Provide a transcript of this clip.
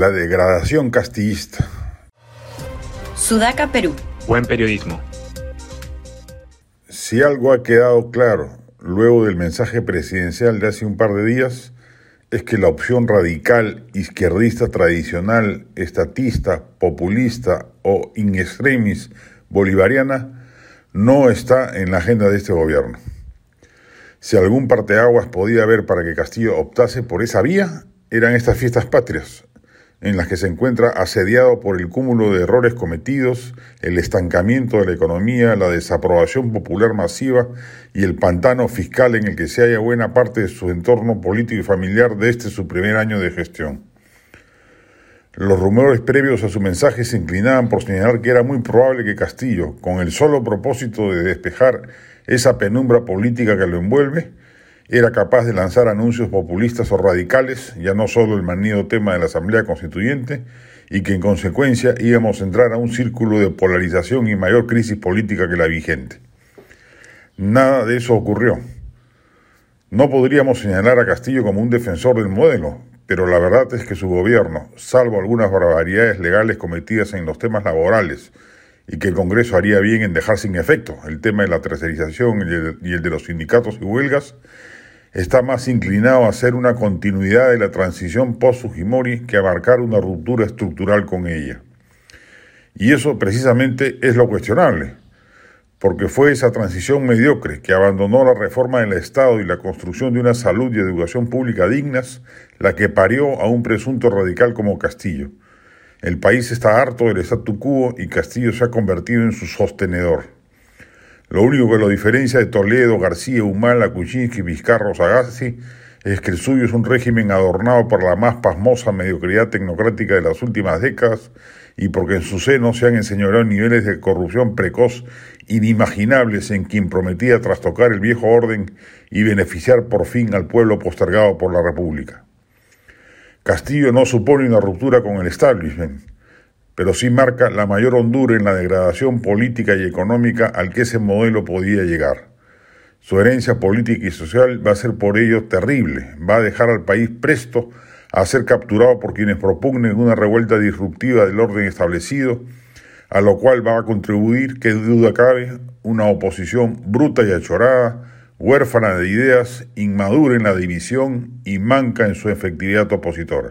La degradación castillista. Sudaca, Perú. Buen periodismo. Si algo ha quedado claro luego del mensaje presidencial de hace un par de días, es que la opción radical, izquierdista tradicional, estatista, populista o in extremis bolivariana no está en la agenda de este gobierno. Si algún parteaguas podía haber para que Castillo optase por esa vía, eran estas fiestas patrias, en las que se encuentra asediado por el cúmulo de errores cometidos, el estancamiento de la economía, la desaprobación popular masiva y el pantano fiscal en el que se halla buena parte de su entorno político y familiar de este su primer año de gestión. Los rumores previos a su mensaje se inclinaban por señalar que era muy probable que Castillo, con el solo propósito de despejar esa penumbra política que lo envuelve, era capaz de lanzar anuncios populistas o radicales, ya no solo el manido tema de la Asamblea Constituyente, y que en consecuencia íbamos a entrar a un círculo de polarización y mayor crisis política que la vigente. Nada de eso ocurrió. No podríamos señalar a Castillo como un defensor del modelo, pero la verdad es que su gobierno, salvo algunas barbaridades legales cometidas en los temas laborales, y que el Congreso haría bien en dejar sin efecto el tema de la tercerización y el de los sindicatos y huelgas, está más inclinado a hacer una continuidad de la transición post-Fujimori que a marcar una ruptura estructural con ella. Y eso precisamente es lo cuestionable, porque fue esa transición mediocre que abandonó la reforma del Estado y la construcción de una salud y educación pública dignas la que parió a un presunto radical como Castillo. El país está harto del statu quo y Castillo se ha convertido en su sostenedor. Lo único que lo diferencia de Toledo, García, Humala, Kuczynski, Vizcarro, Sagasti es que el suyo es un régimen adornado por la más pasmosa mediocridad tecnocrática de las últimas décadas y porque en su seno se han enseñoreado niveles de corrupción precoz inimaginables en quien prometía trastocar el viejo orden y beneficiar por fin al pueblo postergado por la República. Castillo no supone una ruptura con el establishment, pero sí marca la mayor hondura en la degradación política y económica al que ese modelo podía llegar. Su herencia política y social va a ser por ello terrible, va a dejar al país presto a ser capturado por quienes propugnen una revuelta disruptiva del orden establecido, a lo cual va a contribuir, que duda cabe, una oposición bruta y achorada, huérfana de ideas, inmadura en la división y manca en su efectividad opositora.